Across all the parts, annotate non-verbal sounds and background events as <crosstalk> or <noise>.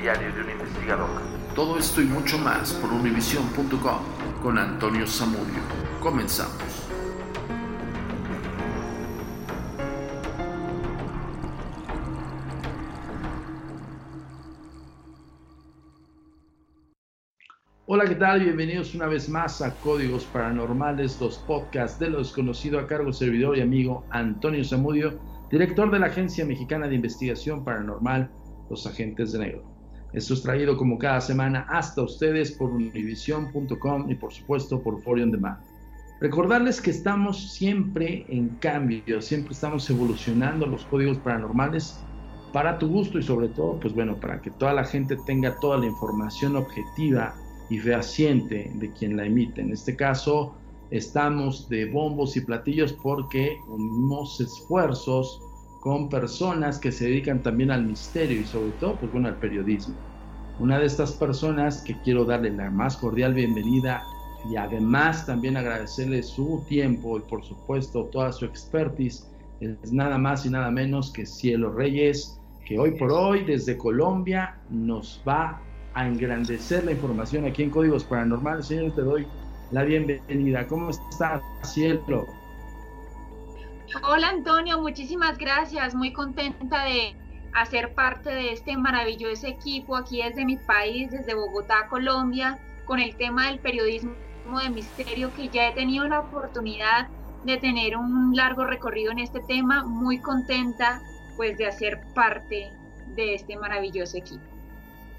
diario de un investigador. Todo esto y mucho más por univision.com con Antonio Samudio. Comenzamos. Hola, ¿qué tal? Bienvenidos una vez más a Códigos Paranormales, los podcasts de lo desconocido a cargo servidor y amigo Antonio Zamudio, director de la Agencia Mexicana de Investigación Paranormal, Los Agentes de Negro. Esto es traído como cada semana hasta ustedes por univision.com y por supuesto por Forion On Demand. Recordarles que estamos siempre en cambio, siempre estamos evolucionando los códigos paranormales para tu gusto y sobre todo, pues bueno, para que toda la gente tenga toda la información objetiva y fehaciente de quien la emite. En este caso, estamos de bombos y platillos porque unimos esfuerzos con personas que se dedican también al misterio y sobre todo, pues bueno, al periodismo. Una de estas personas que quiero darle la más cordial bienvenida y además también agradecerle su tiempo y por supuesto toda su expertise es nada más y nada menos que Cielo Reyes, que hoy por hoy desde Colombia nos va a engrandecer la información aquí en Códigos Paranormales. Señor, te doy la bienvenida. ¿Cómo estás, Cielo? Hola Antonio, muchísimas gracias. Muy contenta de hacer parte de este maravilloso equipo aquí desde mi país, desde Bogotá, Colombia, con el tema del periodismo de misterio, que ya he tenido la oportunidad de tener un largo recorrido en este tema. Muy contenta pues de hacer parte de este maravilloso equipo.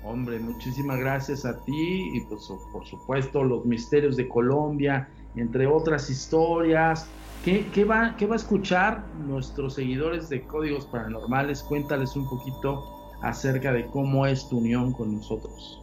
Hombre, muchísimas gracias a ti y pues, por supuesto los misterios de Colombia, entre otras historias. ¿Qué, va, ¿Qué va a escuchar nuestros seguidores de Códigos Paranormales? Cuéntales un poquito acerca de cómo es tu unión con nosotros.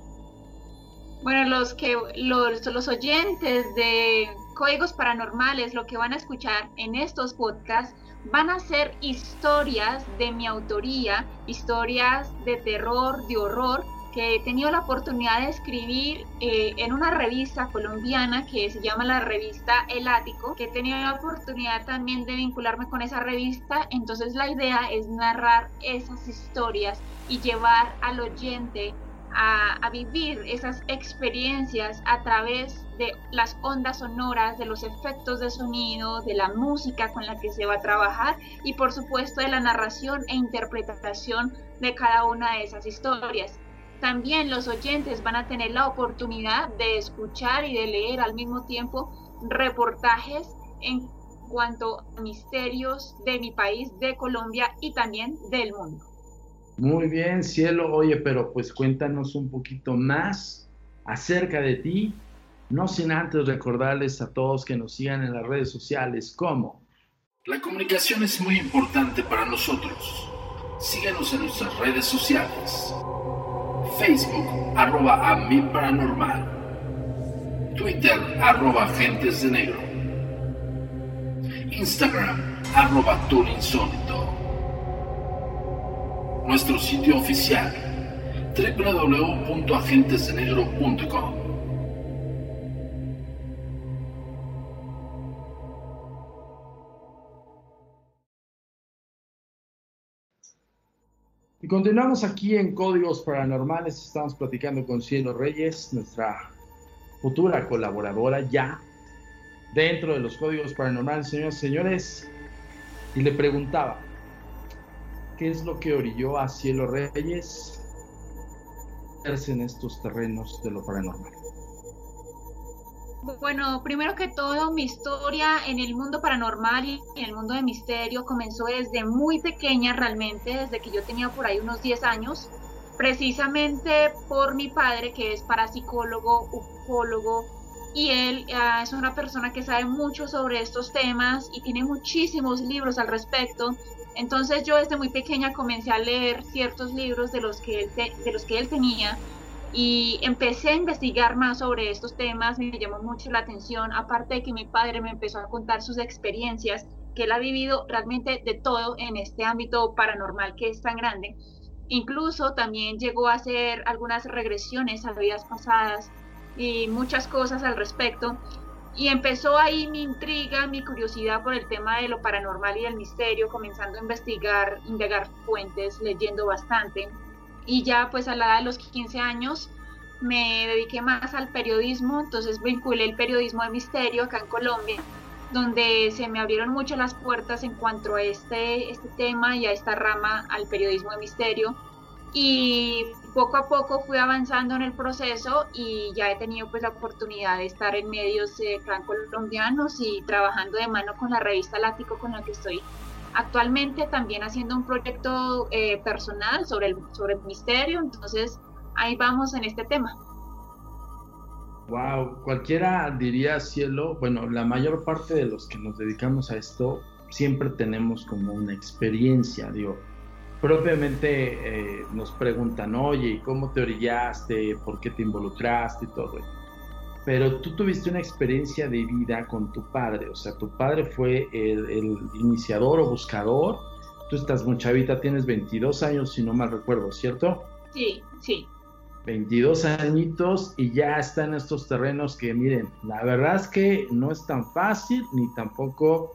Bueno, los que los, los oyentes de Códigos Paranormales, lo que van a escuchar en estos podcasts van a ser historias de mi autoría, historias de terror, de horror, que he tenido la oportunidad de escribir eh, en una revista colombiana que se llama la revista El Ático, que he tenido la oportunidad también de vincularme con esa revista, entonces la idea es narrar esas historias y llevar al oyente a, a vivir esas experiencias a través de las ondas sonoras, de los efectos de sonido, de la música con la que se va a trabajar y por supuesto de la narración e interpretación de cada una de esas historias. También los oyentes van a tener la oportunidad de escuchar y de leer al mismo tiempo reportajes en cuanto a misterios de mi país, de Colombia y también del mundo. Muy bien, cielo. Oye, pero pues cuéntanos un poquito más acerca de ti, no sin antes recordarles a todos que nos sigan en las redes sociales como. La comunicación es muy importante para nosotros. Síguenos en nuestras redes sociales. Facebook, arroba a mi paranormal. Twitter, arroba agentes de negro. Instagram, arroba insólito. Nuestro sitio oficial, www.agentesdenegro.com. Y continuamos aquí en Códigos Paranormales. Estamos platicando con Cielo Reyes, nuestra futura colaboradora ya dentro de los Códigos Paranormales, señores y señores. Y le preguntaba, ¿qué es lo que orilló a Cielo Reyes en estos terrenos de lo paranormal? Bueno, primero que todo, mi historia en el mundo paranormal y en el mundo de misterio comenzó desde muy pequeña realmente, desde que yo tenía por ahí unos 10 años, precisamente por mi padre que es parapsicólogo, ufólogo, y él ah, es una persona que sabe mucho sobre estos temas y tiene muchísimos libros al respecto. Entonces yo desde muy pequeña comencé a leer ciertos libros de los que él, de los que él tenía y empecé a investigar más sobre estos temas, me llamó mucho la atención, aparte de que mi padre me empezó a contar sus experiencias, que él ha vivido realmente de todo en este ámbito paranormal que es tan grande. Incluso también llegó a hacer algunas regresiones a vidas pasadas y muchas cosas al respecto. Y empezó ahí mi intriga, mi curiosidad por el tema de lo paranormal y el misterio, comenzando a investigar, indagar fuentes, leyendo bastante y ya pues a la edad de los 15 años me dediqué más al periodismo, entonces vinculé el periodismo de misterio acá en Colombia, donde se me abrieron mucho las puertas en cuanto a este, este tema y a esta rama al periodismo de misterio. Y poco a poco fui avanzando en el proceso y ya he tenido pues la oportunidad de estar en medios eh, colombianos y trabajando de mano con la revista Lático con la que estoy actualmente también haciendo un proyecto eh, personal sobre el, sobre el misterio, entonces ahí vamos en este tema. Wow, cualquiera diría cielo, bueno, la mayor parte de los que nos dedicamos a esto siempre tenemos como una experiencia, digo, propiamente eh, nos preguntan, oye, ¿cómo te orillaste? ¿Por qué te involucraste? Y todo pero tú tuviste una experiencia de vida con tu padre, o sea, tu padre fue el, iniciador o buscador, tú estás muy chavita, tienes 22 años, si no mal recuerdo, ¿cierto? Sí, sí. 22 añitos y ya está en estos terrenos que, miren, la verdad es que no es tan fácil ni tampoco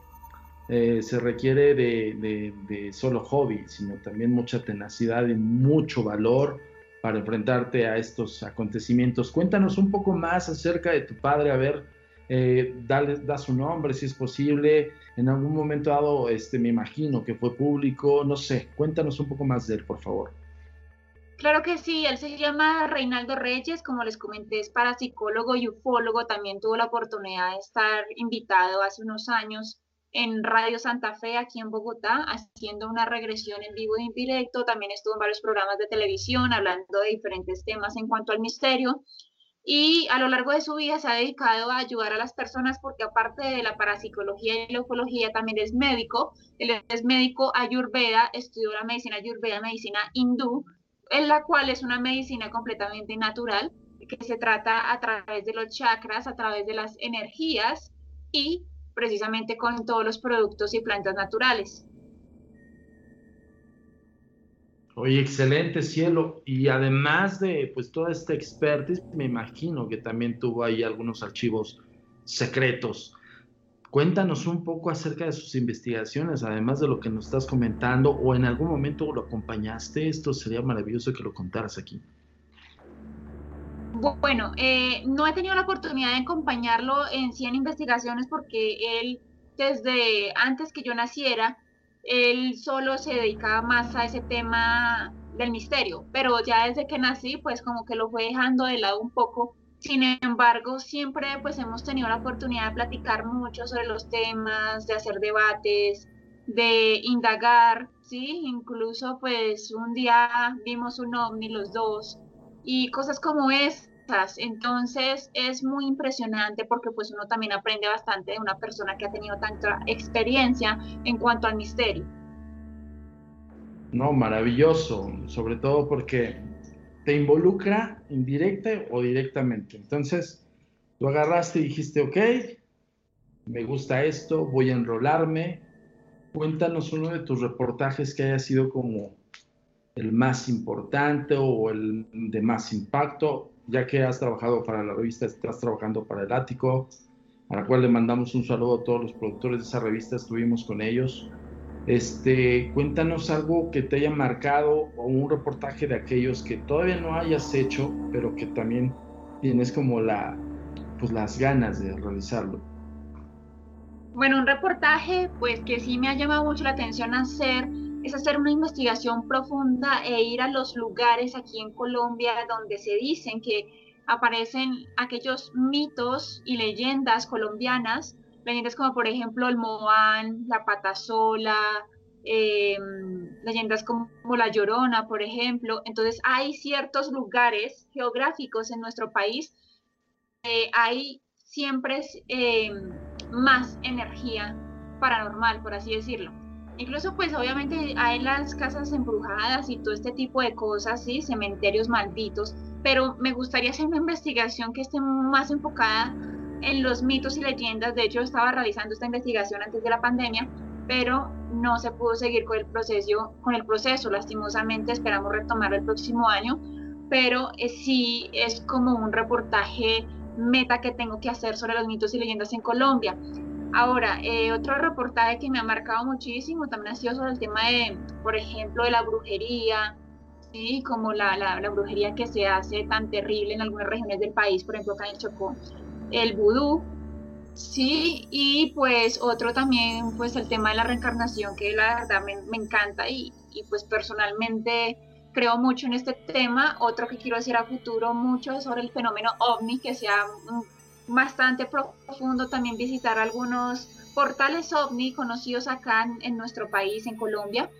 eh, se requiere de, de, solo hobby, sino también mucha tenacidad y mucho valor para enfrentarte a estos acontecimientos. Cuéntanos un poco más acerca de tu padre, a ver, eh, dale, da su nombre si es posible, en algún momento dado, este, me imagino que fue público, no sé, cuéntanos un poco más de él, por favor. Claro que sí, él se llama Reinaldo Reyes, como les comenté, es parapsicólogo y ufólogo, también tuvo la oportunidad de estar invitado hace unos años en Radio Santa Fe aquí en Bogotá haciendo una regresión en vivo y en directo. También estuvo en varios programas de televisión hablando de diferentes temas en cuanto al misterio. Y a lo largo de su vida se ha dedicado a ayudar a las personas porque aparte de la parapsicología y la ufología también es médico. Él es médico ayurveda, estudió la medicina ayurveda, medicina hindú, en la cual es una medicina completamente natural que se trata a través de los chakras, a través de las energías y precisamente con todos los productos y plantas naturales. Oye, excelente cielo. Y además de pues toda esta expertise, me imagino que también tuvo ahí algunos archivos secretos. Cuéntanos un poco acerca de sus investigaciones, además de lo que nos estás comentando, o en algún momento lo acompañaste. Esto sería maravilloso que lo contaras aquí. Bueno, eh, no he tenido la oportunidad de acompañarlo en 100 investigaciones porque él, desde antes que yo naciera, él solo se dedicaba más a ese tema del misterio, pero ya desde que nací, pues como que lo fue dejando de lado un poco. Sin embargo, siempre pues hemos tenido la oportunidad de platicar mucho sobre los temas, de hacer debates, de indagar, ¿sí? Incluso pues un día vimos un ovni los dos y cosas como Entonces es muy impresionante porque pues uno también aprende bastante de una persona que ha tenido tanta experiencia en cuanto al misterio. No, maravilloso, sobre todo porque te involucra indirecta o directamente. Entonces, tú agarraste y dijiste, ok, me gusta esto, voy a enrolarme. Cuéntanos uno de tus reportajes que haya sido como el más importante o el de más impacto, ya que has trabajado para la revista, estás trabajando para el Ático, a la cual le mandamos un saludo a todos los productores de esa revista, estuvimos con ellos. Este, cuéntanos algo que te haya marcado o un reportaje de aquellos que todavía no hayas hecho, pero que también tienes como la, pues las ganas de realizarlo. Bueno, un reportaje, pues que sí me ha llamado mucho la atención hacer, es hacer una investigación profunda e ir a los lugares aquí en Colombia donde se dicen que aparecen aquellos mitos y leyendas colombianas leyendas como por ejemplo el Moán, la Patasola, eh, leyendas como, la Llorona, por ejemplo. Entonces hay ciertos lugares geográficos en nuestro país, eh, hay siempre eh, más energía paranormal, por así decirlo. Incluso pues obviamente hay las casas embrujadas y todo este tipo de cosas, ¿sí? cementerios malditos, pero me gustaría hacer una investigación que esté más enfocada en los mitos y leyendas. De hecho, estaba realizando esta investigación antes de la pandemia, pero no se pudo seguir con el proceso. Con el proceso. Lastimosamente, esperamos retomarlo el próximo año, pero eh, sí es como un reportaje meta que tengo que hacer sobre los mitos y leyendas en Colombia. Ahora, eh, otro reportaje que me ha marcado muchísimo también ha sido sobre el tema de, por ejemplo, de la brujería, ¿sí? como la, la, brujería que se hace tan terrible en algunas regiones del país, por ejemplo acá en Chocó el vudú, sí, y pues otro también, pues el tema de la reencarnación, que la verdad me, encanta y, pues personalmente creo mucho en este tema. Otro que quiero decir a futuro mucho sobre el fenómeno ovni, que sea bastante profundo también visitar algunos portales ovni conocidos acá en nuestro país, en Colombia,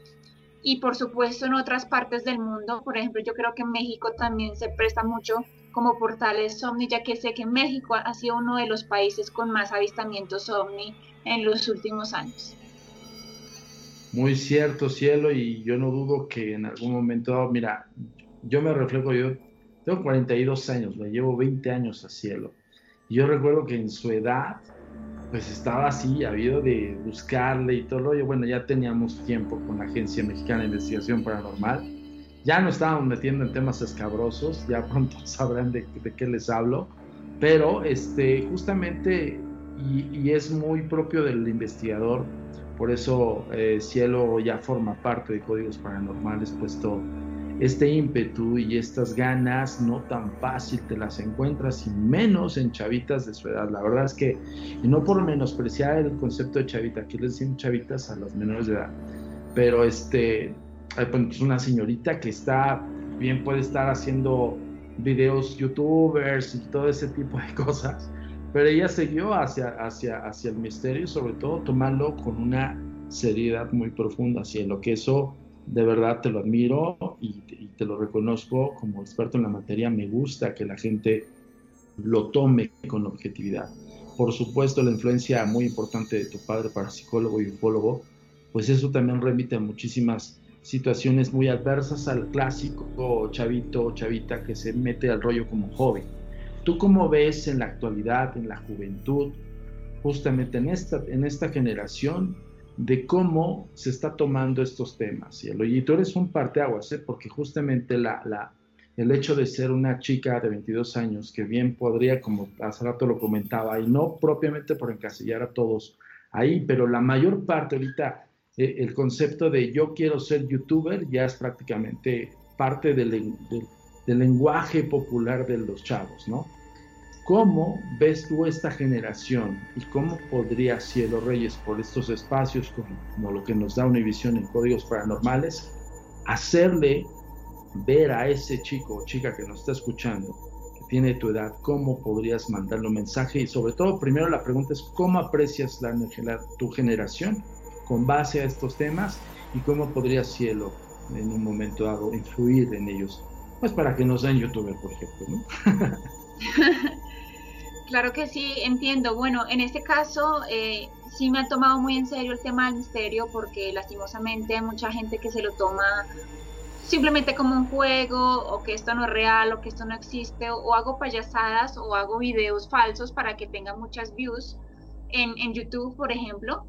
y por supuesto en otras partes del mundo. Por ejemplo, yo creo que México también se presta mucho como portales ovni, ya que sé que México ha sido uno de los países con más avistamientos ovni en los últimos años. Muy cierto, cielo, y yo no dudo que en algún momento, mira, yo me reflejo, yo tengo 42 años, me llevo 20 años a cielo. Y yo recuerdo que en su edad, pues estaba así, habido de buscarle y todo. Yo, bueno, ya teníamos tiempo con la Agencia Mexicana de Investigación Paranormal ya no estábamos metiendo en temas escabrosos, ya pronto <laughs> sabrán de, qué les hablo, pero este, justamente, y, es muy propio del investigador, por eso eh, Cielo ya forma parte de Códigos Paranormales, puesto este ímpetu y estas ganas no tan fácil te las encuentras y menos en chavitas de su edad. La verdad es que, y no por menospreciar el concepto de chavita, aquí les decimos chavitas a las menores de edad, pero este, pues, una señorita que está, bien puede estar haciendo videos youtubers y todo ese tipo de <laughs> cosas, pero ella siguió hacia, hacia, hacia el misterio sobre todo tomarlo con una seriedad muy profunda, así lo que eso de verdad te lo admiro y, te lo reconozco como experto en la materia, me gusta que la gente lo tome con objetividad. Por supuesto, la influencia muy importante de tu padre para psicólogo y ufólogo, pues eso también remite a muchísimas situaciones muy adversas al clásico chavito o chavita que se mete al rollo como joven. ¿Tú cómo ves en la actualidad, en la juventud, justamente en esta, en esta generación, de cómo se está tomando estos temas? Y tú eres un parteaguas, ¿eh? porque justamente la, la, el hecho de ser una chica de 22 años, que bien podría, como hace rato lo comentaba, y no propiamente por encasillar a todos ahí, pero la mayor parte ahorita eh, el concepto de yo quiero ser youtuber ya es prácticamente parte del, lenguaje popular de los chavos, ¿no? ¿Cómo ves tú esta generación y cómo podría Cielo Reyes, por estos espacios como, lo que nos da una visión en códigos paranormales, hacerle ver a ese chico o chica que nos está escuchando, que tiene tu edad, cómo podrías mandarle un mensaje y sobre todo, primero la pregunta es cómo aprecias la, tu generación con base a estos temas y cómo podría Cielo en un momento dado influir en ellos, pues para que no sean youtuber, por ejemplo, ¿no? <laughs> claro que sí, entiendo. Bueno, en este caso eh, sí me ha tomado muy en serio el tema del misterio porque lastimosamente hay mucha gente que se lo toma simplemente como un juego o que esto no es real o que esto no existe o, hago payasadas o hago videos falsos para que tenga muchas views en, en YouTube, por ejemplo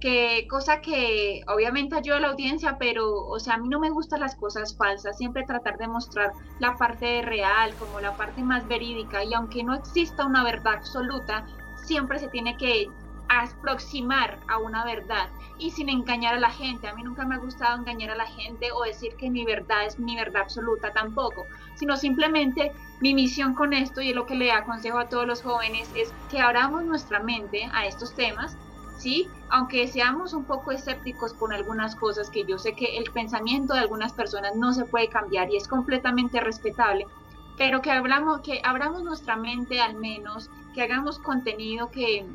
que cosa que obviamente ayuda a la audiencia, pero o sea, a mí no me gustan las cosas falsas, siempre tratar de mostrar la parte real como la parte más verídica y aunque no exista una verdad absoluta, siempre se tiene que aproximar a una verdad y sin engañar a la gente. A mí nunca me ha gustado engañar a la gente o decir que mi verdad es mi verdad absoluta tampoco, sino simplemente mi misión con esto y es lo que le aconsejo a todos los jóvenes es que abramos nuestra mente a estos temas ¿sí? Aunque seamos un poco escépticos con algunas cosas, que yo sé que el pensamiento de algunas personas no se puede cambiar y es completamente respetable, pero que hablamos, que abramos nuestra mente al menos, que hagamos contenido que,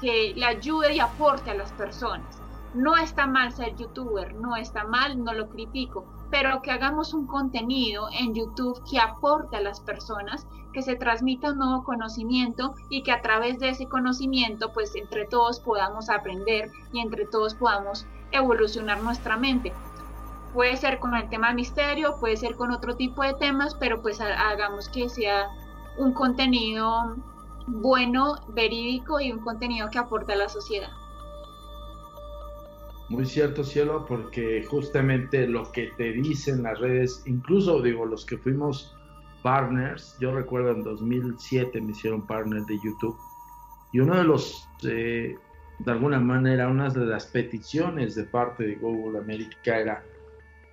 que le ayude y aporte a las personas. No está mal ser youtuber, no está mal, no lo critico, pero que hagamos un contenido en YouTube que aporte a las personas, que se transmita un nuevo conocimiento y que a través de ese conocimiento, pues entre todos podamos aprender y entre todos podamos evolucionar nuestra mente. Puede ser con el tema misterio, puede ser con otro tipo de temas, pero pues hagamos que sea un contenido bueno, verídico y un contenido que aporte a la sociedad. Muy cierto, cielo, porque justamente lo que te dicen las redes, incluso digo, los que fuimos partners, yo recuerdo en 2007 me hicieron partner de YouTube, y uno de los, eh, de alguna manera, una de las peticiones de parte de Google América era,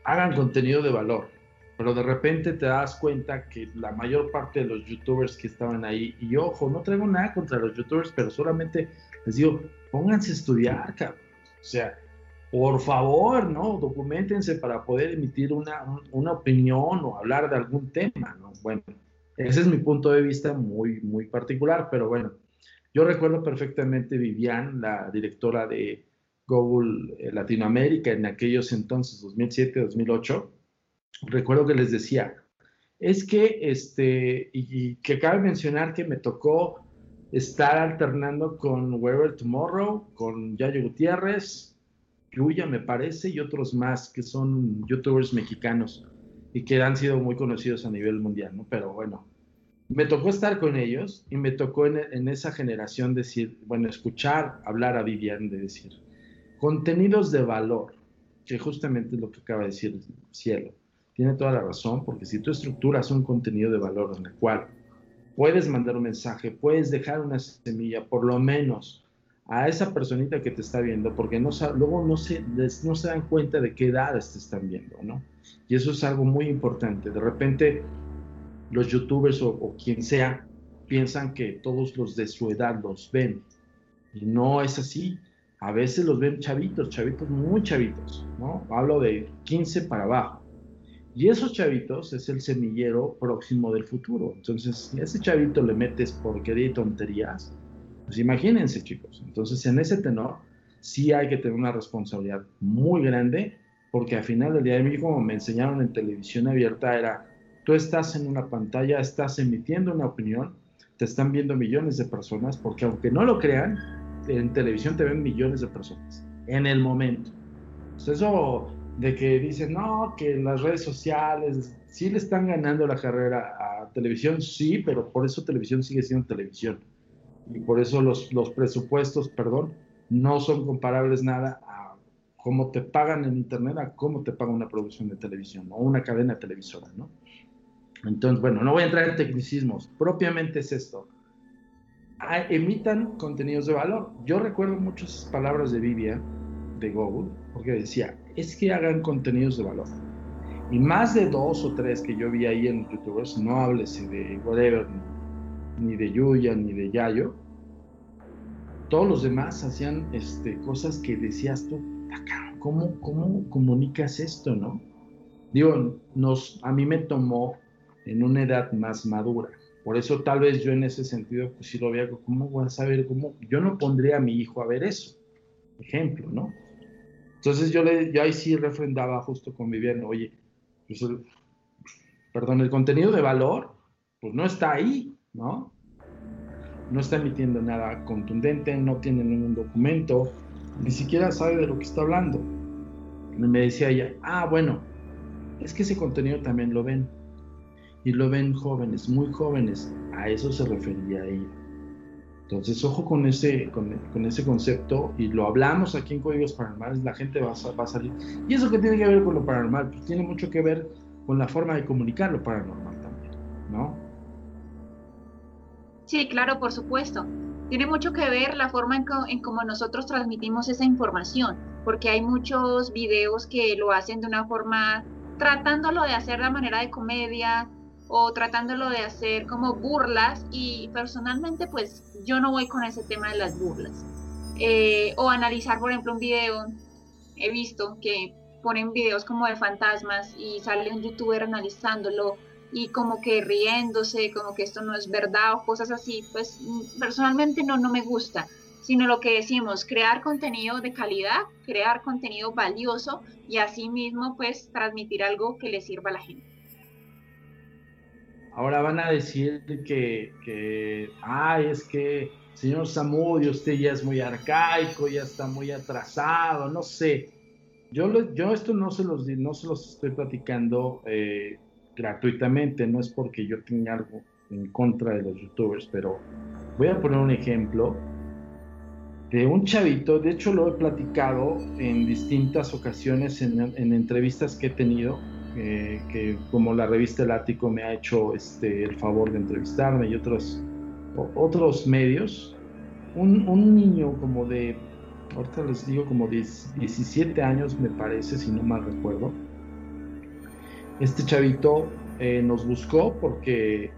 hagan contenido de valor, pero de repente te das cuenta que la mayor parte de los youtubers que estaban ahí, y ojo, no traigo nada contra los youtubers, pero solamente les digo, pónganse a estudiar, cabrón. O sea, por favor, ¿no? Documentense para poder emitir una, una, opinión o hablar de algún tema, ¿no? Bueno, ese es mi punto de vista muy, muy particular, pero bueno, yo recuerdo perfectamente Vivian, la directora de Google eh, Latinoamérica en aquellos entonces, 2007, 2008, recuerdo que les decía, es que, este, y, que cabe mencionar que me tocó estar alternando con Weber Tomorrow, con Yayo Gutiérrez, Yuya, me parece, y otros más que son youtubers mexicanos y que han sido muy conocidos a nivel mundial, ¿no? Pero bueno, me tocó estar con ellos y me tocó en, esa generación decir, bueno, escuchar, hablar a Vivian, de decir, contenidos de valor, que justamente es lo que acaba de decir Cielo. Tiene toda la razón, porque si tú estructuras un contenido de valor en el cual puedes mandar un mensaje, puedes dejar una semilla, por lo menos a esa personita que te está viendo, porque no, luego no se, no se dan cuenta de qué edades te están viendo, ¿no? Y eso es algo muy importante. De repente, los youtubers o, quien sea piensan que todos los de su edad los ven. Y no es así. A veces los ven chavitos, chavitos muy chavitos, ¿no? Hablo de 15 para abajo. Y esos chavitos es el semillero próximo del futuro. Entonces, si ese chavito le metes porquería y tonterías, pues imagínense, chicos. Entonces, en ese tenor, sí hay que tener una responsabilidad muy grande, porque al final del día de mí, como me enseñaron en televisión abierta, era, tú estás en una pantalla, estás emitiendo una opinión, te están viendo millones de personas, porque aunque no lo crean, en televisión te ven millones de personas, en el momento. Pues eso de que dicen, no, que las redes sociales sí le están ganando la carrera a televisión, sí, pero por eso televisión sigue siendo televisión y por eso los, los presupuestos, perdón, no son comparables nada a cómo te pagan en Internet, a cómo te paga una producción de televisión o una cadena televisora, ¿no? Entonces, bueno, no voy a entrar en tecnicismos, propiamente es esto. Ah, emitan contenidos de valor. Yo recuerdo muchas palabras de Vivian, de Google, porque decía, es que hagan contenidos de valor. Y más de dos o tres que yo vi ahí en YouTubers, no hables de whatever, ni de Yuya, ni de Yayo. Todos los demás hacían este, cosas que decías tú, ¿cómo, ¿cómo comunicas esto, no? digo, nos, a mí me tomó en una edad más madura. Por eso tal vez yo en ese sentido, pues sí lo veía, ¿cómo voy a saber cómo? Yo no pondría a mi hijo a ver eso, ejemplo, ¿no? Entonces yo, le, yo ahí sí refrendaba justo con Viviana, oye, pues perdón, el contenido de valor, pues no está ahí, ¿no? No está emitiendo nada contundente, no tiene ningún documento, ni siquiera sabe de lo que está hablando. Me decía ella, ah, bueno, es que ese contenido también lo ven. Y lo ven jóvenes, muy jóvenes. A eso se refería ella. Entonces, ojo con ese, con, ese concepto y lo hablamos aquí en Códigos Paranormales, la gente va a, salir. ¿Y eso qué tiene que ver con lo paranormal? Pues tiene mucho que ver con la forma de comunicar lo paranormal también, ¿no? Sí, claro, por supuesto. Tiene mucho que ver la forma en, en cómo nosotros transmitimos esa información, porque hay muchos videos que lo hacen de una forma, tratándolo de hacer de manera de comedia, o tratándolo de hacer como burlas y personalmente pues yo no voy con ese tema de las burlas. Eh, o analizar por ejemplo un video, he visto que ponen videos como de fantasmas y sale un youtuber analizándolo y como que riéndose, como que esto no es verdad o cosas así, pues personalmente no, no me gusta, sino lo que decimos, crear contenido de calidad, crear contenido valioso y así mismo pues transmitir algo que le sirva a la gente. Ahora van a decir que, que ay, es que señor Samudio, usted ya es muy arcaico, ya está muy atrasado, no sé. Yo, yo esto no se los, no se los estoy platicando eh, gratuitamente, no es porque yo tenga algo en contra de los youtubers, pero voy a poner un ejemplo de un chavito, de hecho lo he platicado en distintas ocasiones en, en entrevistas que he tenido, que como la revista El Ático me ha hecho este, el favor de entrevistarme y otros, otros medios, un, niño como de, ahorita les digo como de 17 años me parece, si no mal recuerdo, este chavito eh, nos buscó porque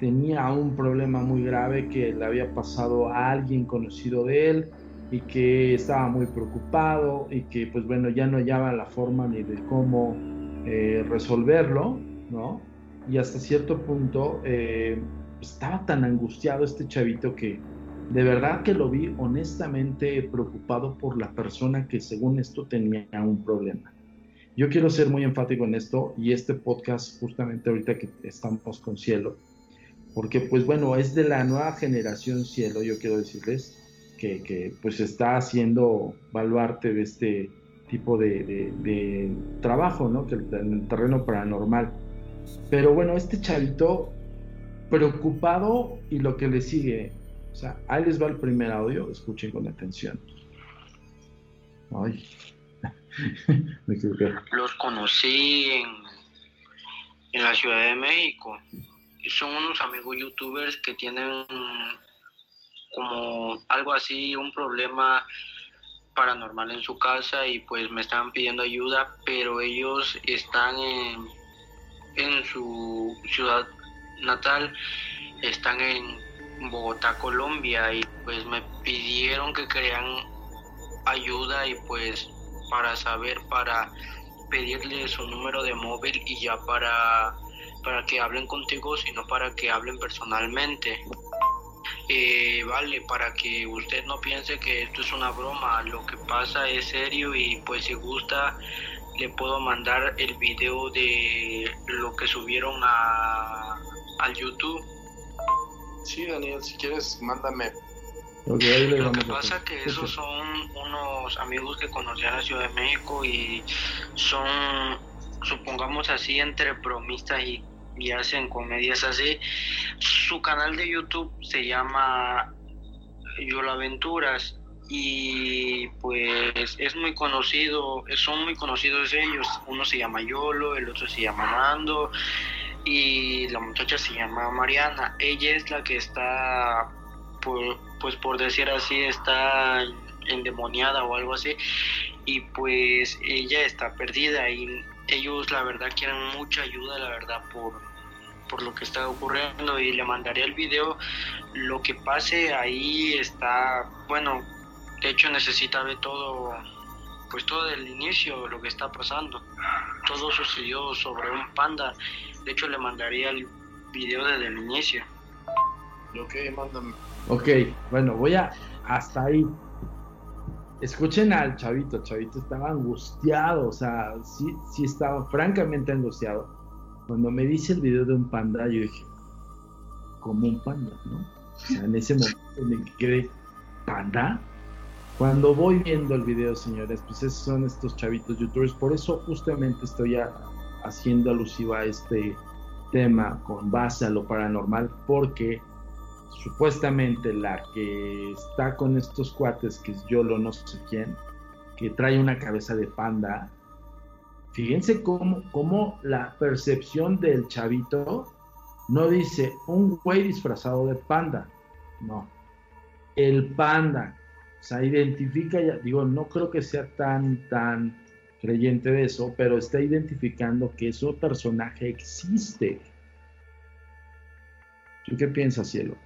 tenía un problema muy grave que le había pasado a alguien conocido de él y que estaba muy preocupado y que pues bueno ya no hallaba la forma ni de cómo eh, resolverlo, ¿no? Y hasta cierto punto eh, estaba tan angustiado este chavito que de verdad que lo vi honestamente preocupado por la persona que según esto tenía un problema. Yo quiero ser muy enfático en esto y este podcast justamente ahorita que estamos con Cielo, porque pues bueno, es de la nueva generación Cielo, yo quiero decirles que, que pues está haciendo baluarte de este tipo de, trabajo, ¿no? Que en el terreno paranormal. Pero bueno, este chavito preocupado y lo que le sigue. O sea, ahí les va el primer audio, escuchen con atención. Ay, <laughs> Los conocí en, en la Ciudad de México. Son unos amigos youtubers que tienen como algo así, un problema paranormal en su casa y pues me estaban pidiendo ayuda, pero ellos están en, en su ciudad natal, están en Bogotá, Colombia y pues me pidieron que querían ayuda y pues para saber, para pedirle su número de móvil y ya para, para que hablen contigo, sino para que hablen personalmente. Eh, vale, para que usted no piense que esto es una broma, lo que pasa es serio y pues si gusta le puedo mandar el video de lo que subieron a, al YouTube. Sí, Daniel, si quieres, mándame. Lo que pasa es que esos son unos amigos que conocí en la Ciudad de México y son, supongamos así, entre bromistas y y hacen comedias así. Su canal de YouTube se llama Yolo Aventuras y pues es muy conocido, son muy conocidos ellos. Uno se llama Yolo, el otro se llama Nando y la muchacha se llama Mariana. Ella es la que está, pues por decir así, está endemoniada o algo así y pues ella está perdida y ellos la verdad quieren mucha ayuda, la verdad, por, por lo que está ocurriendo y le mandaré el video. Lo que pase ahí está, bueno, de hecho necesita ver todo, pues todo el inicio, lo que está pasando. todo sucedió sobre un panda. De hecho, le mandaría el video desde el inicio. Ok, mándame. Ok, bueno, voy a hasta ahí. Escuchen al chavito, chavito estaba angustiado, o sea, sí, sí estaba francamente angustiado. Cuando me dice el video de un panda, yo dije, como un panda, ¿no? O sea, en ese momento me quedé, ¿panda? Cuando voy viendo el video, señores, pues esos son estos chavitos youtubers, por eso justamente estoy haciendo alusiva a este tema con base a lo paranormal, porque supuestamente la que está con estos cuates, que es Yolo, no sé quién, que trae una cabeza de panda, fíjense cómo, cómo la percepción del chavito no dice un güey disfrazado de panda, no, el panda, o sea, identifica, digo, no creo que sea tan, tan creyente de eso, pero está identificando que ese personaje existe. ¿Tú qué piensas, cielo?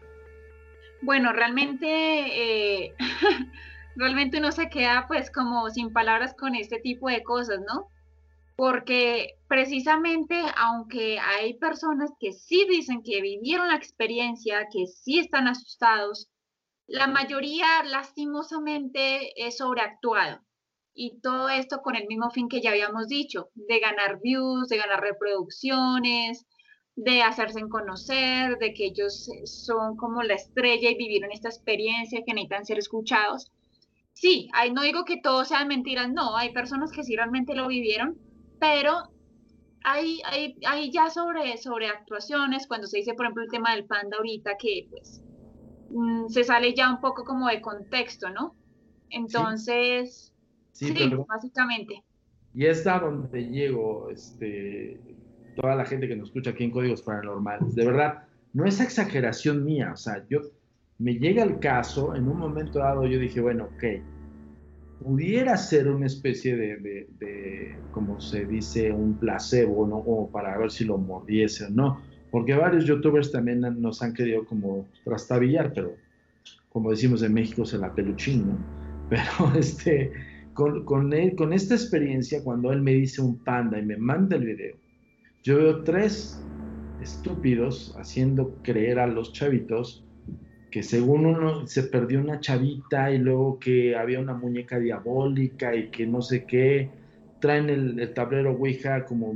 Bueno, realmente, eh, <laughs> realmente uno se queda pues como sin palabras con este tipo de cosas, ¿no? Porque precisamente, aunque hay personas que sí dicen que vivieron la experiencia, que sí están asustados, la mayoría lastimosamente es sobreactuado. Y todo esto con el mismo fin que ya habíamos dicho, de ganar views, de ganar reproducciones, de hacerse conocer, de que ellos son como la estrella y vivieron esta experiencia que necesitan ser escuchados. Sí, hay, no digo que todo sean mentiras, no, hay personas que sí realmente lo vivieron, pero hay, hay, hay ya sobre, sobre actuaciones, cuando se dice, por ejemplo, el tema del panda ahorita, que pues mm, se sale ya un poco como de contexto, ¿no? Entonces, sí, básicamente. Y es a donde llego, este, toda la gente que nos escucha aquí en Códigos Paranormales. De verdad, no es exageración mía, o sea, yo me llega el caso, en un momento dado yo dije, bueno, ok, pudiera ser una especie de, como se dice, un placebo, ¿no? Como para ver si lo mordiese o no. Porque varios youtubers también nos han querido como trastabillar, pero como decimos en México, se la peluchín, ¿no? <laughs> Pero este, con, con, con esta experiencia, cuando él me dice un panda y me manda el video, yo veo tres estúpidos haciendo creer a los chavitos que según uno se perdió una chavita y luego que había una muñeca diabólica y que no sé qué, traen el, tablero Ouija como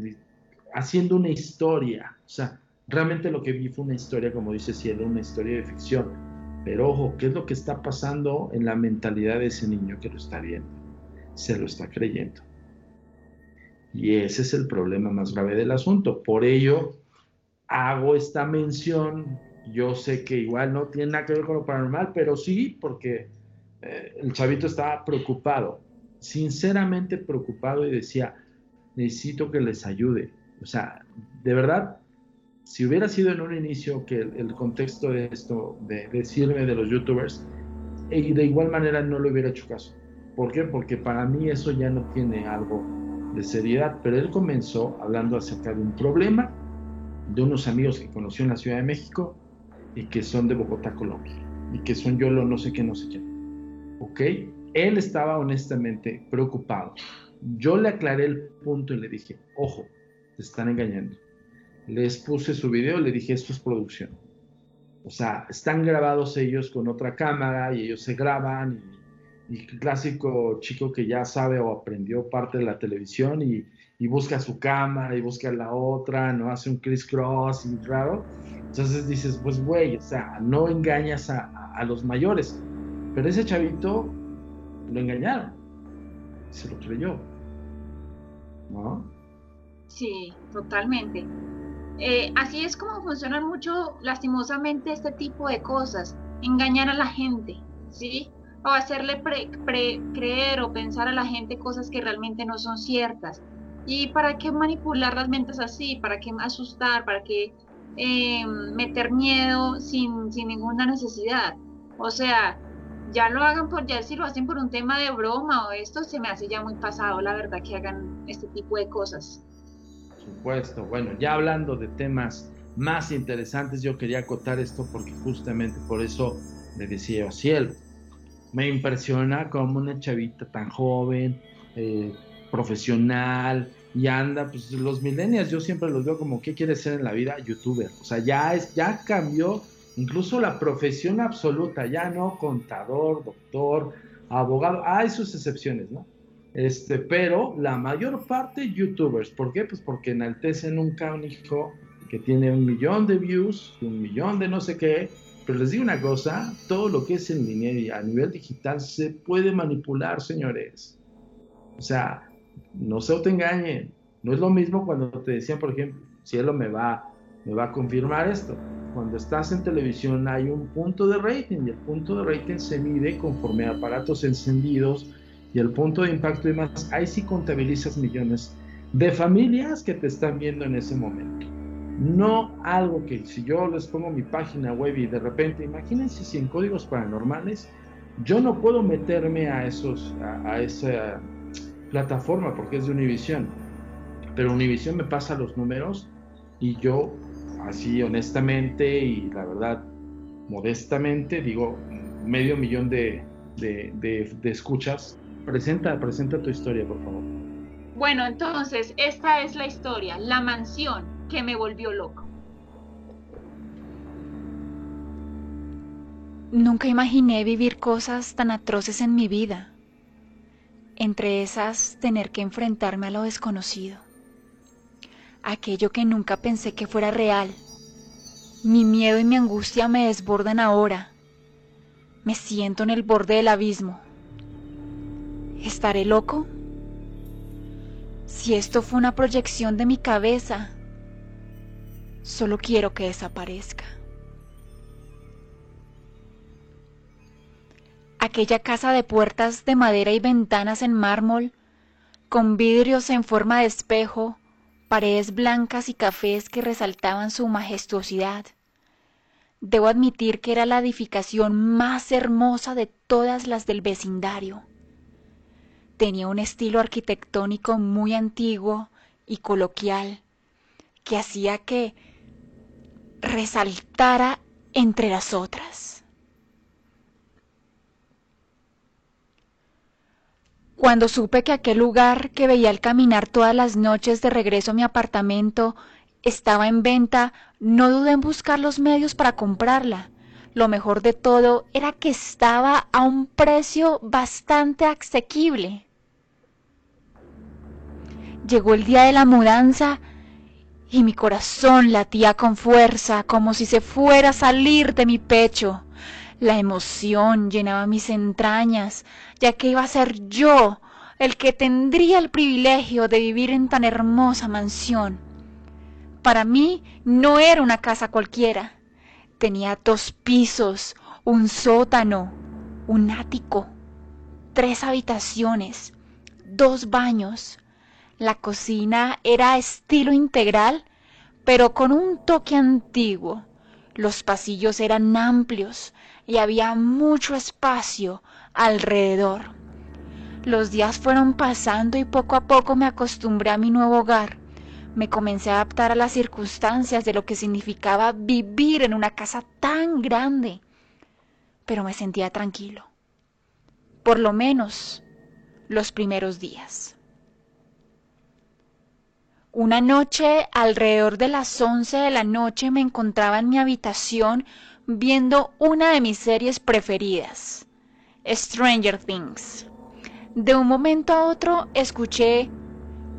haciendo una historia. O sea, realmente lo que vi fue una historia, como dice Cielo, una historia de ficción. Pero ojo, ¿qué es lo que está pasando en la mentalidad de ese niño que lo está viendo? Se lo está creyendo. Y ese es el problema más grave del asunto. Por ello, hago esta mención. Yo sé que igual no tiene nada que ver con lo paranormal, pero sí, porque eh, el chavito estaba preocupado, sinceramente preocupado y decía, necesito que les ayude. O sea, de verdad, si hubiera sido en un inicio que el, contexto de esto, de decirme de los youtubers, de igual manera no le hubiera hecho caso. ¿Por qué? Porque para mí eso ya no tiene algo de seriedad, pero él comenzó hablando acerca de un problema de unos amigos que conoció en la Ciudad de México y que son de Bogotá, Colombia, y que son yo no sé qué, no sé qué. ¿Ok? Él estaba honestamente preocupado. Yo le aclaré el punto y le dije, ojo, te están engañando. Les puse su video, le dije, esto es producción. O sea, están grabados ellos con otra cámara y ellos se graban y clásico chico que ya sabe o aprendió parte de la televisión y, busca su cámara y busca la otra, no hace un criss-cross y raro. Entonces dices, pues güey, o sea, no engañas a, a, los mayores. Pero ese chavito lo engañaron, se lo creyó. ¿No? Sí, totalmente. Eh, así es como funcionan mucho, lastimosamente, este tipo de cosas. Engañar a la gente, ¿sí? O hacerle creer o pensar a la gente cosas que realmente no son ciertas. ¿Y para qué manipular las mentes así? ¿Para qué asustar? ¿Para qué em, meter miedo sin, sin ninguna necesidad? O sea, ya lo hagan por, ya si lo hacen por un tema de broma o esto, se me hace ya muy pasado, la verdad, que hagan este tipo de cosas. Por supuesto, bueno, ya hablando de temas más interesantes, yo quería acotar esto porque justamente por eso le decía Cielo me impresiona como una chavita tan joven, eh, profesional, y anda, pues los millennials yo siempre los veo como, ¿qué quiere ser en la vida? Youtuber. O sea, ya, es, ya cambió incluso la profesión absoluta, ya no contador, doctor, abogado, hay sus excepciones, ¿no? Este, pero la mayor parte youtubers, ¿por qué? Pues porque enaltecen un hijo que tiene un millón de views, un millón de no sé qué, pero les digo una cosa, todo lo que es en línea y a nivel digital se puede manipular, señores. O sea, no se autoengañen. No es lo mismo cuando te decían, por ejemplo, Cielo me va, me va a confirmar esto. Cuando estás en televisión hay un punto de rating y el punto de rating se mide conforme a aparatos encendidos y el punto de impacto y más. Ahí sí contabilizas millones de familias que te están viendo en ese momento. No algo que si yo les pongo mi página web y de repente, imagínense si en códigos paranormales yo no puedo meterme a esos, a, esa plataforma porque es de Univision. Pero Univision me pasa los números y yo, así honestamente y la verdad, modestamente, digo, medio millón de, de, escuchas. Presenta, presenta tu historia, por favor. Bueno, entonces, esta es la historia, la mansión que me volvió loco. Nunca imaginé vivir cosas tan atroces en mi vida entre esas tener que enfrentarme a lo desconocido, aquello que nunca pensé que fuera real. Mi miedo y mi angustia me desbordan ahora. Me siento en el borde del abismo. ¿Estaré loco? Si esto fue una proyección de mi cabeza, solo quiero que desaparezca. aquella casa de puertas de madera y ventanas en mármol, con vidrios en forma de espejo, paredes blancas y cafés que resaltaban su majestuosidad. Debo admitir que era la edificación más hermosa de todas las del vecindario. Tenía un estilo arquitectónico muy antiguo y coloquial que hacía que resaltara entre las otras. Cuando supe que aquel lugar que veía al caminar todas las noches de regreso a mi apartamento estaba en venta, no dudé en buscar los medios para comprarla. Lo mejor de todo era que estaba a un precio bastante asequible. Llegó el día de la mudanza y mi corazón latía con fuerza como si se fuera a salir de mi pecho. La emoción llenaba mis entrañas, ya que iba a ser yo el que tendría el privilegio de vivir en tan hermosa mansión. Para mí no era una casa cualquiera. Tenía dos pisos, un sótano, un ático, tres habitaciones, dos baños. La cocina era estilo integral, pero con un toque antiguo. Los pasillos eran amplios, y había mucho espacio alrededor. Los días fueron pasando y poco a poco me acostumbré a mi nuevo hogar. Me comencé a adaptar a las circunstancias de lo que significaba vivir en una casa tan grande. Pero me sentía tranquilo. Por lo menos los primeros días. Una noche, alrededor de las once de la noche, me encontraba en mi habitación viendo una de mis series preferidas, Stranger Things. De un momento a otro escuché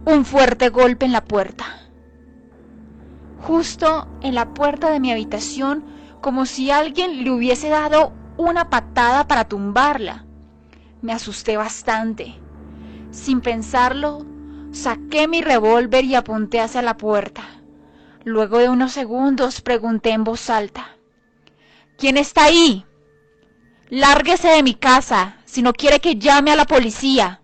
un fuerte golpe en la puerta. Justo en la puerta de mi habitación, como si alguien le hubiese dado una patada para tumbarla. Me asusté bastante. Sin pensarlo, saqué mi revólver y apunté hacia la puerta. Luego de unos segundos pregunté en voz alta, ¿Quién está ahí? Lárguese de mi casa si no quiere que llame a la policía.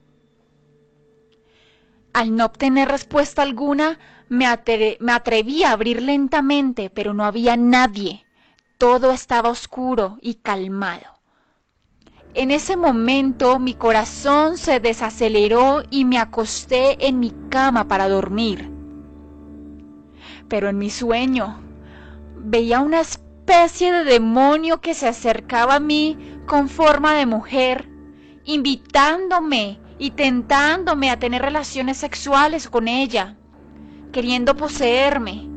Al no obtener respuesta alguna, me, me, atreví a abrir lentamente, pero no había nadie. Todo estaba oscuro y calmado. En ese momento mi corazón se desaceleró y me acosté en mi cama para dormir. Pero en mi sueño veía una especie de demonio que se acercaba a mí con forma de mujer, invitándome y tentándome a tener relaciones sexuales con ella, queriendo poseerme.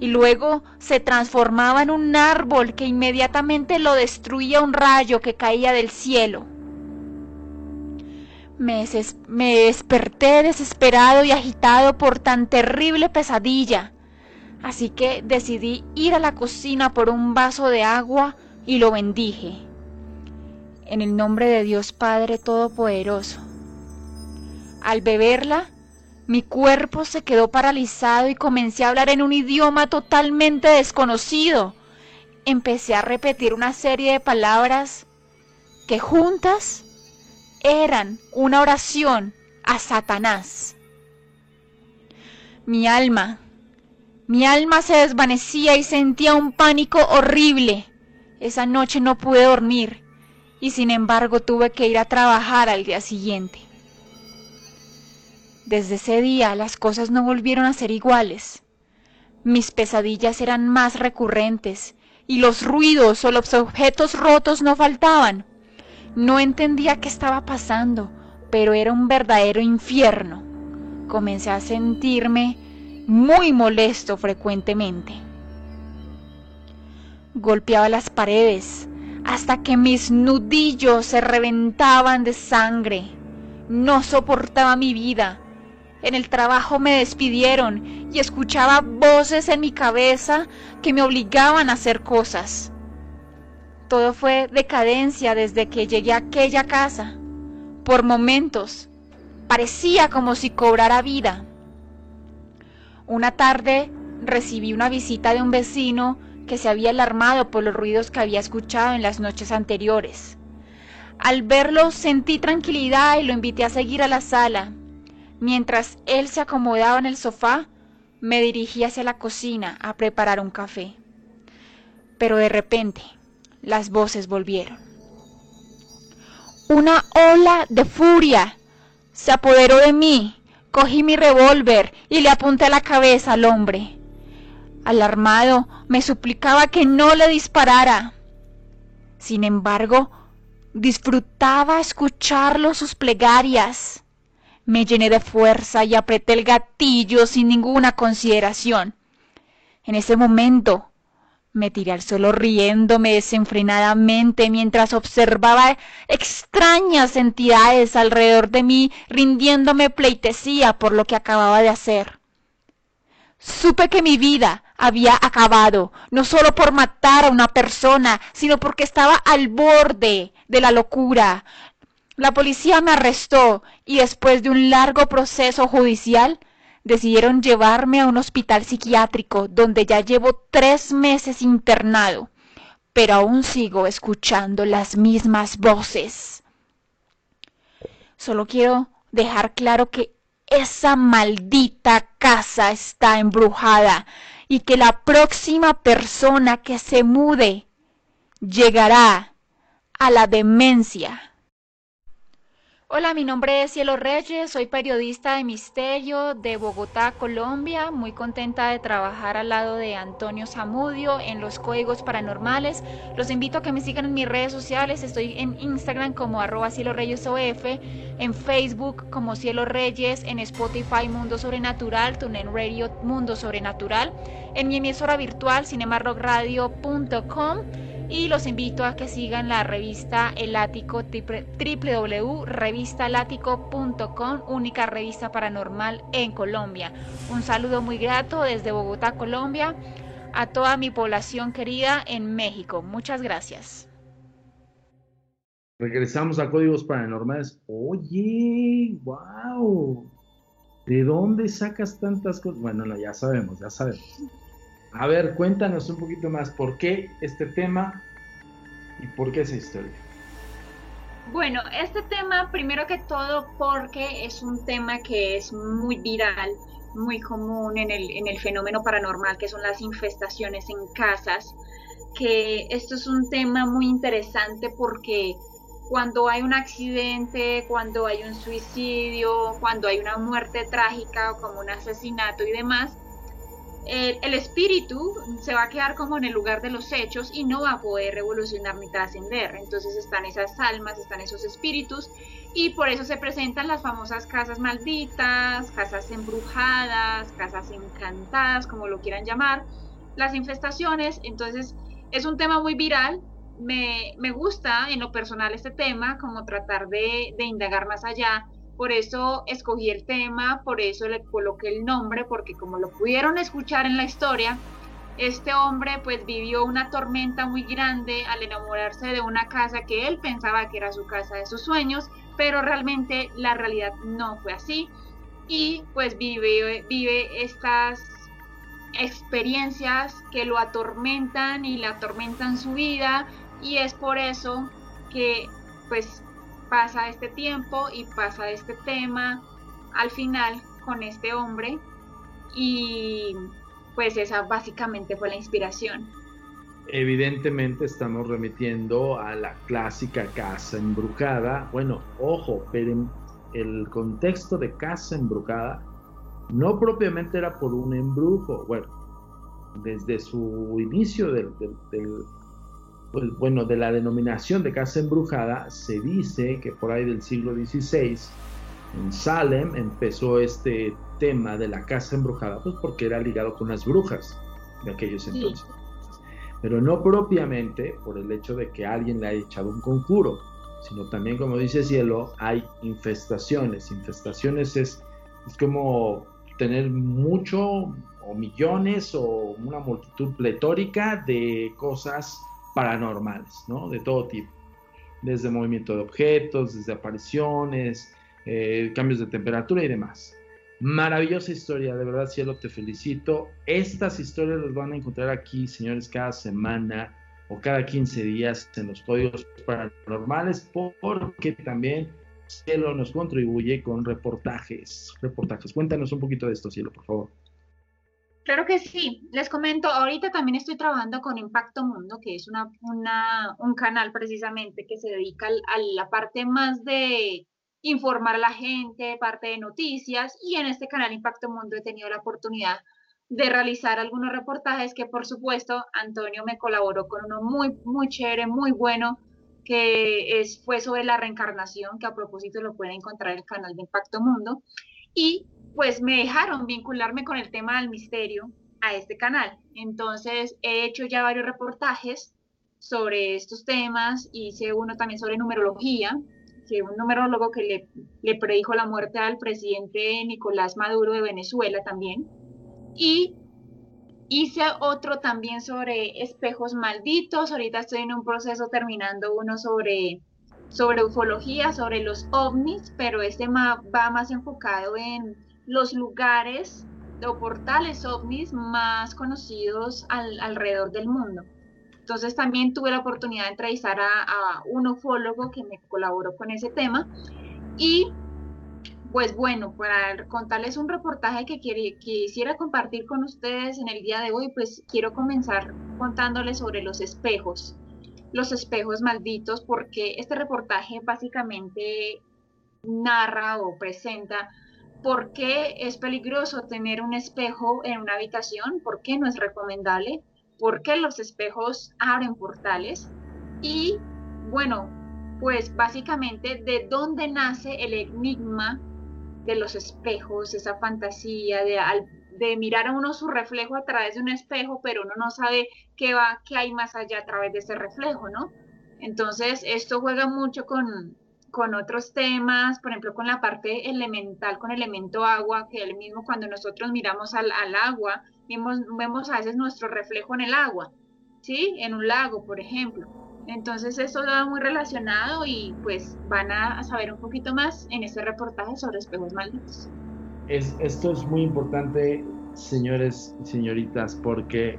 Y luego se transformaba en un árbol que inmediatamente lo destruía un rayo que caía del cielo. Me, me, desperté desesperado y agitado por tan terrible pesadilla, así que decidí ir a la cocina por un vaso de agua y lo bendije. En el nombre de Dios Padre Todopoderoso. Al beberla, mi cuerpo se quedó paralizado y comencé a hablar en un idioma totalmente desconocido. Empecé a repetir una serie de palabras que juntas eran una oración a Satanás. Mi alma, mi alma se desvanecía y sentía un pánico horrible. Esa noche no pude dormir y sin embargo tuve que ir a trabajar al día siguiente. Desde ese día las cosas no volvieron a ser iguales. Mis pesadillas eran más recurrentes y los ruidos o los objetos rotos no faltaban. No entendía qué estaba pasando, pero era un verdadero infierno. Comencé a sentirme muy molesto frecuentemente. Golpeaba las paredes hasta que mis nudillos se reventaban de sangre. No soportaba mi vida en el trabajo me despidieron y escuchaba voces en mi cabeza que me obligaban a hacer cosas. Todo fue decadencia desde que llegué a aquella casa. Por momentos, parecía como si cobrara vida. Una tarde recibí una visita de un vecino que se había alarmado por los ruidos que había escuchado en las noches anteriores. Al verlo sentí tranquilidad y lo invité a seguir a la sala. Mientras él se acomodaba en el sofá, me dirigí hacia la cocina a preparar un café. Pero de repente, las voces volvieron. Una ola de furia se apoderó de mí. Cogí mi revólver y le apunté a la cabeza al hombre. Alarmado, me suplicaba que no le disparara. Sin embargo, disfrutaba escucharlo sus plegarias. Me llené de fuerza y apreté el gatillo sin ninguna consideración. En ese momento me tiré al suelo riéndome desenfrenadamente mientras observaba extrañas entidades alrededor de mí rindiéndome pleitesía por lo que acababa de hacer. Supe que mi vida había acabado, no solo por matar a una persona, sino porque estaba al borde de la locura. La policía me arrestó y después de un largo proceso judicial decidieron llevarme a un hospital psiquiátrico donde ya llevo tres meses internado, pero aún sigo escuchando las mismas voces. Solo quiero dejar claro que esa maldita casa está embrujada y que la próxima persona que se mude llegará a la demencia. Hola, mi nombre es Cielo Reyes, soy periodista de misterio de Bogotá, Colombia. Muy contenta de trabajar al lado de Antonio Zamudio en los códigos paranormales. Los invito a que me sigan en mis redes sociales. Estoy en Instagram como arroba Cielo Reyes OF, en Facebook como Cielo Reyes, en Spotify Mundo Sobrenatural, TuneIn Radio Mundo Sobrenatural, en mi emisora virtual cinemarockradio.com y los invito a que sigan la revista El Ático www.revistalático.com, única revista paranormal en Colombia. Un saludo muy grato desde Bogotá, Colombia, a toda mi población querida en México. Muchas gracias. Regresamos a Códigos Paranormales. Oye, wow. ¿De dónde sacas tantas cosas? Bueno, no, ya sabemos, ya sabemos. A ver, cuéntanos un poquito más por qué este tema y por qué esa historia. Bueno, este tema, primero que todo, porque es un tema que es muy viral, muy común en el, en el fenómeno paranormal, que son las infestaciones en casas, que esto es un tema muy interesante porque cuando hay un accidente, cuando hay un suicidio, cuando hay una muerte trágica como un asesinato y demás, el, espíritu se va a quedar como en el lugar de los hechos y no va a poder revolucionar ni trascender. Entonces están esas almas, están esos espíritus y por eso se presentan las famosas casas malditas, casas embrujadas, casas encantadas, como lo quieran llamar, las infestaciones. Entonces, es un tema muy viral. Me, gusta en lo personal este tema, como tratar de, de indagar más allá. Por eso escogí el tema, por eso le coloqué el nombre, porque como lo pudieron escuchar en la historia, este hombre pues vivió una tormenta muy grande al enamorarse de una casa que él pensaba que era su casa de sus sueños pero realmente la realidad no fue así. Y pues vive, vive estas experiencias que lo atormentan y le atormentan su vida y es por eso que pues pasa este tiempo y pasa este tema al final con este hombre y pues esa básicamente fue la inspiración. Evidentemente estamos remitiendo a la clásica casa embrujada. Bueno, ojo, pero el contexto de casa embrujada no propiamente era por un embrujo. Bueno, desde su inicio del, pues, bueno, de la denominación de casa embrujada, se dice que por ahí del siglo XVI en Salem empezó este tema de la casa embrujada, pues porque era ligado con las brujas de aquellos entonces pero no propiamente por el hecho de que alguien le haya echado un conjuro, sino también, como dice Cielo, hay infestaciones. Infestaciones es, es como tener mucho o millones o una multitud pletórica de cosas paranormales, ¿no? De todo tipo. Desde movimiento de objetos, desde apariciones, eh, cambios de temperatura y demás. Maravillosa historia, de verdad, cielo, te felicito. Estas historias las van a encontrar aquí, señores, cada semana o cada 15 días en los códigos paranormales, porque también Cielo nos contribuye con reportajes. Reportajes. Cuéntanos un poquito de esto, Cielo, por favor. Claro que sí. Les comento, ahorita también estoy trabajando con Impacto Mundo, que es un canal precisamente que se dedica a la parte más de informar a la gente, parte de noticias y en este canal Impacto Mundo he tenido la oportunidad de realizar algunos reportajes que por supuesto Antonio me colaboró con uno muy, muy chévere, muy bueno, que es, fue sobre la reencarnación, que a propósito lo pueden encontrar en el canal de Impacto Mundo. Y pues me dejaron vincularme con el tema del misterio a este canal. Entonces he hecho ya varios reportajes sobre estos temas, hice uno también sobre numerología, que un numerólogo que le, predijo la muerte al presidente Nicolás Maduro de Venezuela también. Y hice otro también sobre espejos malditos. Ahorita estoy en un proceso terminando uno sobre, sobre ufología, sobre los ovnis, pero este va más enfocado en los lugares o portales ovnis más conocidos alrededor del mundo. Entonces también tuve la oportunidad de entrevistar a, un ufólogo que me colaboró con ese tema. Y pues bueno, para contarles un reportaje que quisiera compartir con ustedes en el día de hoy, pues quiero comenzar contándoles sobre los espejos, los espejos malditos, porque este reportaje básicamente narra o presenta por qué es peligroso tener un espejo en una habitación, por qué no es recomendable, por qué los espejos abren portales y bueno, pues básicamente de dónde nace el enigma de los espejos, esa fantasía de, mirar a uno su reflejo a través de un espejo, pero uno no sabe qué va, qué hay más allá a través de ese reflejo, ¿no? Entonces, esto juega mucho con, con otros temas, por ejemplo, con la parte elemental, con el elemento agua, que el mismo cuando nosotros miramos al, al agua, vemos, a veces nuestro reflejo en el agua, ¿sí? En un lago, por ejemplo. Entonces eso va muy relacionado y pues van a saber un poquito más en este reportaje sobre espejos malditos. Es, esto es muy importante, señores y señoritas, porque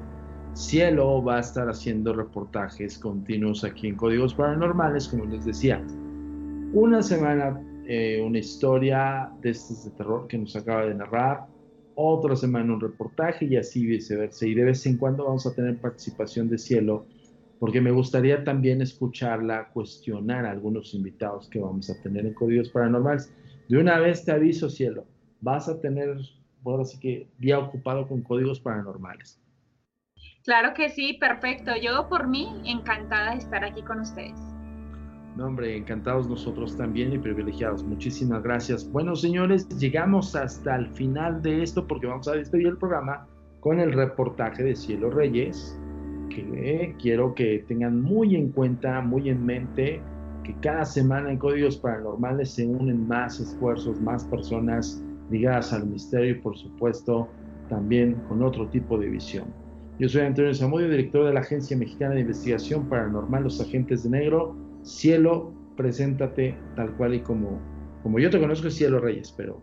Cielo va a estar haciendo reportajes continuos aquí en Códigos Paranormales, como les decía. Una semana, eh, una historia de este de terror que nos acaba de narrar, otra semana un reportaje y así viceversa. Y de vez en cuando vamos a tener participación de Cielo, porque me gustaría también escucharla, cuestionar a algunos invitados que vamos a tener en Códigos Paranormales. De una vez te aviso, Cielo, vas a tener, bueno, así que día ocupado con Códigos Paranormales. Claro que sí, perfecto. Yo por mí encantada de estar aquí con ustedes. No, hombre, encantados nosotros también y privilegiados. Muchísimas gracias. Bueno, señores, llegamos hasta el final de esto porque vamos a despedir el programa con el reportaje de Cielo Reyes, que quiero que tengan muy en cuenta, muy en mente, que cada semana en Códigos Paranormales se unen más esfuerzos, más personas ligadas al misterio y por supuesto también con otro tipo de visión. Yo soy Antonio Zamudio, director de la Agencia Mexicana de Investigación Paranormal Los Agentes de Negro. Cielo, preséntate tal cual y como, como yo te conozco, Cielo Reyes, pero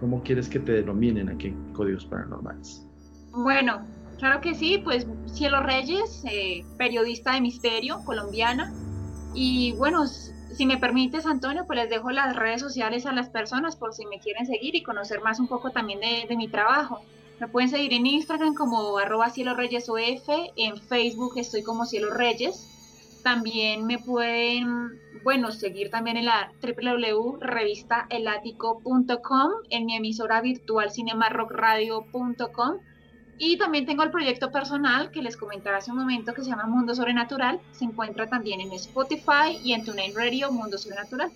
¿cómo quieres que te denominen aquí en Códigos Paranormales? Bueno, claro que sí, pues Cielo Reyes, eh, periodista de misterio colombiana. Y bueno, si me permites, Antonio, pues les dejo las redes sociales a las personas por si me quieren seguir y conocer más un poco también de, mi trabajo. Me pueden seguir en Instagram como arroba cielo reyes en Facebook estoy como cielo reyes. También me pueden, bueno, seguir también en la www.revistaelatico.com, en mi emisora virtual cinemarockradio.com y también tengo el proyecto personal que les comentaré hace un momento que se llama Mundo Sobrenatural. Se encuentra también en Spotify y en TuneIn Radio Mundo Sobrenatural.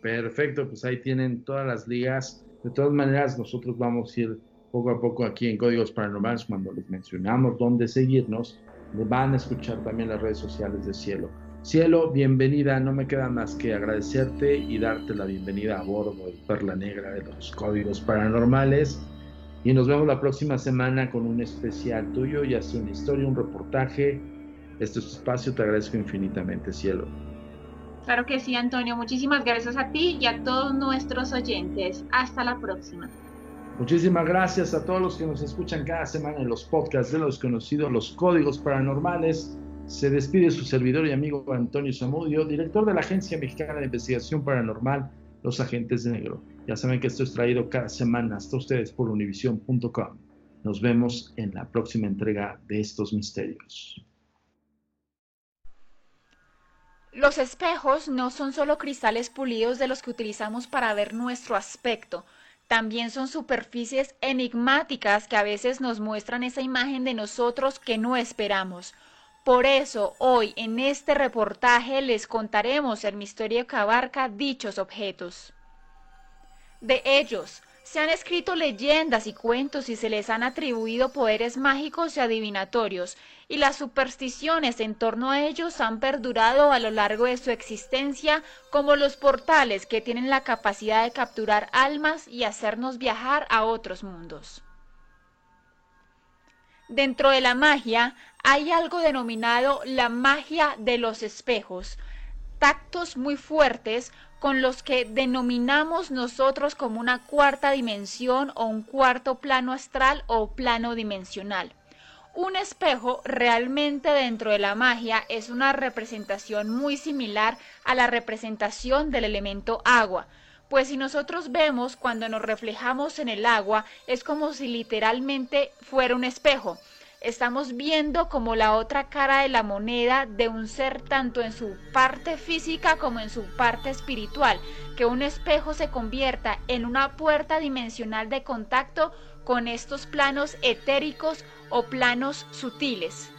Perfecto, pues ahí tienen todas las ligas. De todas maneras, nosotros vamos a ir poco a poco aquí en Códigos Paranormales cuando les mencionamos dónde seguirnos. Van a escuchar también las redes sociales de Cielo. Cielo, bienvenida. No me queda más que agradecerte y darte la bienvenida a bordo de Perla Negra de los Códigos Paranormales. Y nos vemos la próxima semana con un especial tuyo, ya sea una historia, un reportaje. Este es espacio, te agradezco infinitamente, cielo. Claro que sí, Antonio. Muchísimas gracias a ti y a todos nuestros oyentes. Hasta la próxima. Muchísimas gracias a todos los que nos escuchan cada semana en los podcasts de los conocidos Los Códigos Paranormales. Se despide su servidor y amigo Antonio Zamudio, director de la Agencia Mexicana de Investigación Paranormal, Los Agentes de Negro. Ya saben que esto es traído cada semana hasta ustedes por univision.com. Nos vemos en la próxima entrega de estos misterios. Los espejos no son solo cristales pulidos de los que utilizamos para ver nuestro aspecto, también son superficies enigmáticas que a veces nos muestran esa imagen de nosotros que no esperamos. Por eso, hoy en este reportaje les contaremos el misterio que abarca dichos objetos. De ellos se han escrito leyendas y cuentos y se les han atribuido poderes mágicos y adivinatorios, y las supersticiones en torno a ellos han perdurado a lo largo de su existencia como los portales que tienen la capacidad de capturar almas y hacernos viajar a otros mundos. Dentro de la magia hay algo denominado la magia de los espejos, tactos muy fuertes con los que denominamos nosotros como una cuarta dimensión o un cuarto plano astral o plano dimensional. Un espejo realmente dentro de la magia es una representación muy similar a la representación del elemento agua, pues si nosotros vemos cuando nos reflejamos en el agua es como si literalmente fuera un espejo, estamos viendo como la otra cara de la moneda de un ser tanto en su parte física como en su parte espiritual, que un espejo se convierta en una puerta dimensional de contacto con estos planos etéricos o planos sutiles.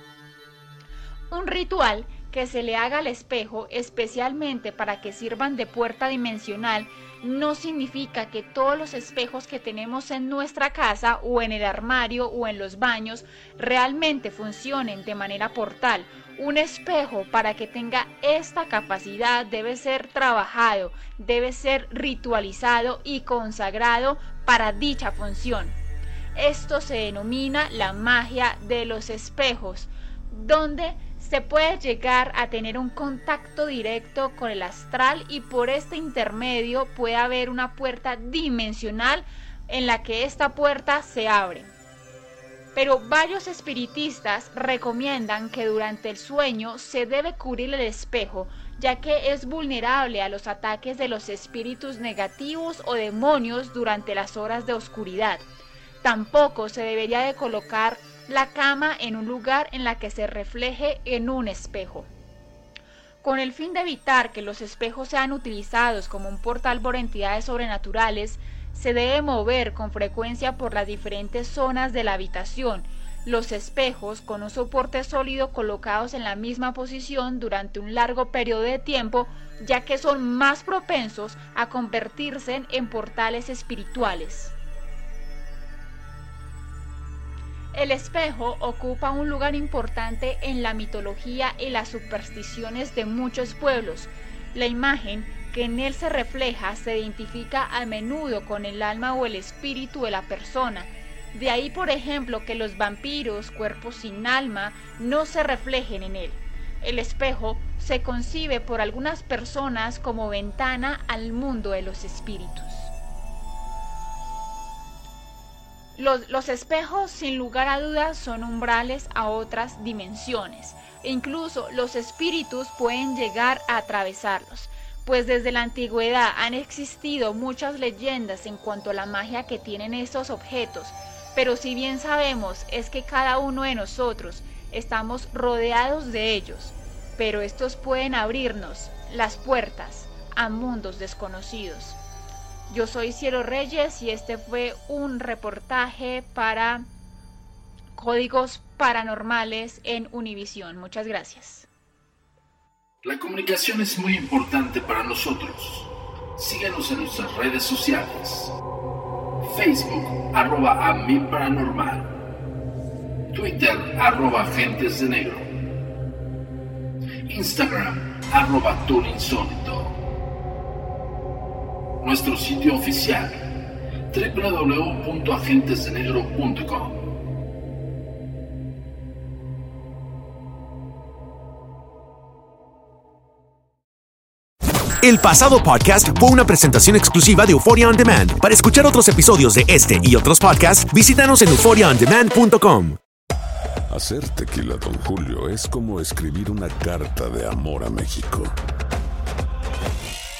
Un ritual que se le haga al espejo especialmente para que sirvan de puerta dimensional no significa que todos los espejos que tenemos en nuestra casa o en el armario o en los baños realmente funcionen de manera portal. Un espejo para que tenga esta capacidad debe ser trabajado, debe ser ritualizado y consagrado para dicha función. Esto se denomina la magia de los espejos, donde se puede llegar a tener un contacto directo con el astral y por este intermedio puede haber una puerta dimensional en la que esta puerta se abre. Pero varios espiritistas recomiendan que durante el sueño se debe cubrir el espejo, ya que es vulnerable a los ataques de los espíritus negativos o demonios durante las horas de oscuridad. Tampoco se debería de colocar la cama en un lugar en la que se refleje en un espejo. Con el fin de evitar que los espejos sean utilizados como un portal por entidades sobrenaturales, se debe mover con frecuencia por las diferentes zonas de la habitación. Los espejos con un soporte sólido colocados en la misma posición durante un largo periodo de tiempo, ya que son más propensos a convertirse en portales espirituales. El espejo ocupa un lugar importante en la mitología y las supersticiones de muchos pueblos. La imagen que en él se refleja se identifica a menudo con el alma o el espíritu de la persona. De ahí, por ejemplo, que los vampiros, cuerpos sin alma, no se reflejen en él. El espejo se concibe por algunas personas como ventana al mundo de los espíritus. Los, espejos, sin lugar a dudas, son umbrales a otras dimensiones. E incluso los espíritus pueden llegar a atravesarlos, pues desde la antigüedad han existido muchas leyendas en cuanto a la magia que tienen estos objetos, pero si bien sabemos es que cada uno de nosotros estamos rodeados de ellos, pero estos pueden abrirnos las puertas a mundos desconocidos. Yo soy Cielo Reyes y este fue un reportaje para Códigos Paranormales en Univisión. Muchas gracias. La comunicación es muy importante para nosotros. Síguenos en nuestras redes sociales. Facebook, arroba a paranormal. Twitter, arroba agentes de negro. Instagram, arroba insólito nuestro sitio oficial www.agentesdenegro.com. El pasado podcast fue una presentación exclusiva de Euphoria On Demand. Para escuchar otros episodios de este y otros podcasts, visítanos en euphoriaondemand.com. Hacer tequila, don Julio, es como escribir una carta de amor a México.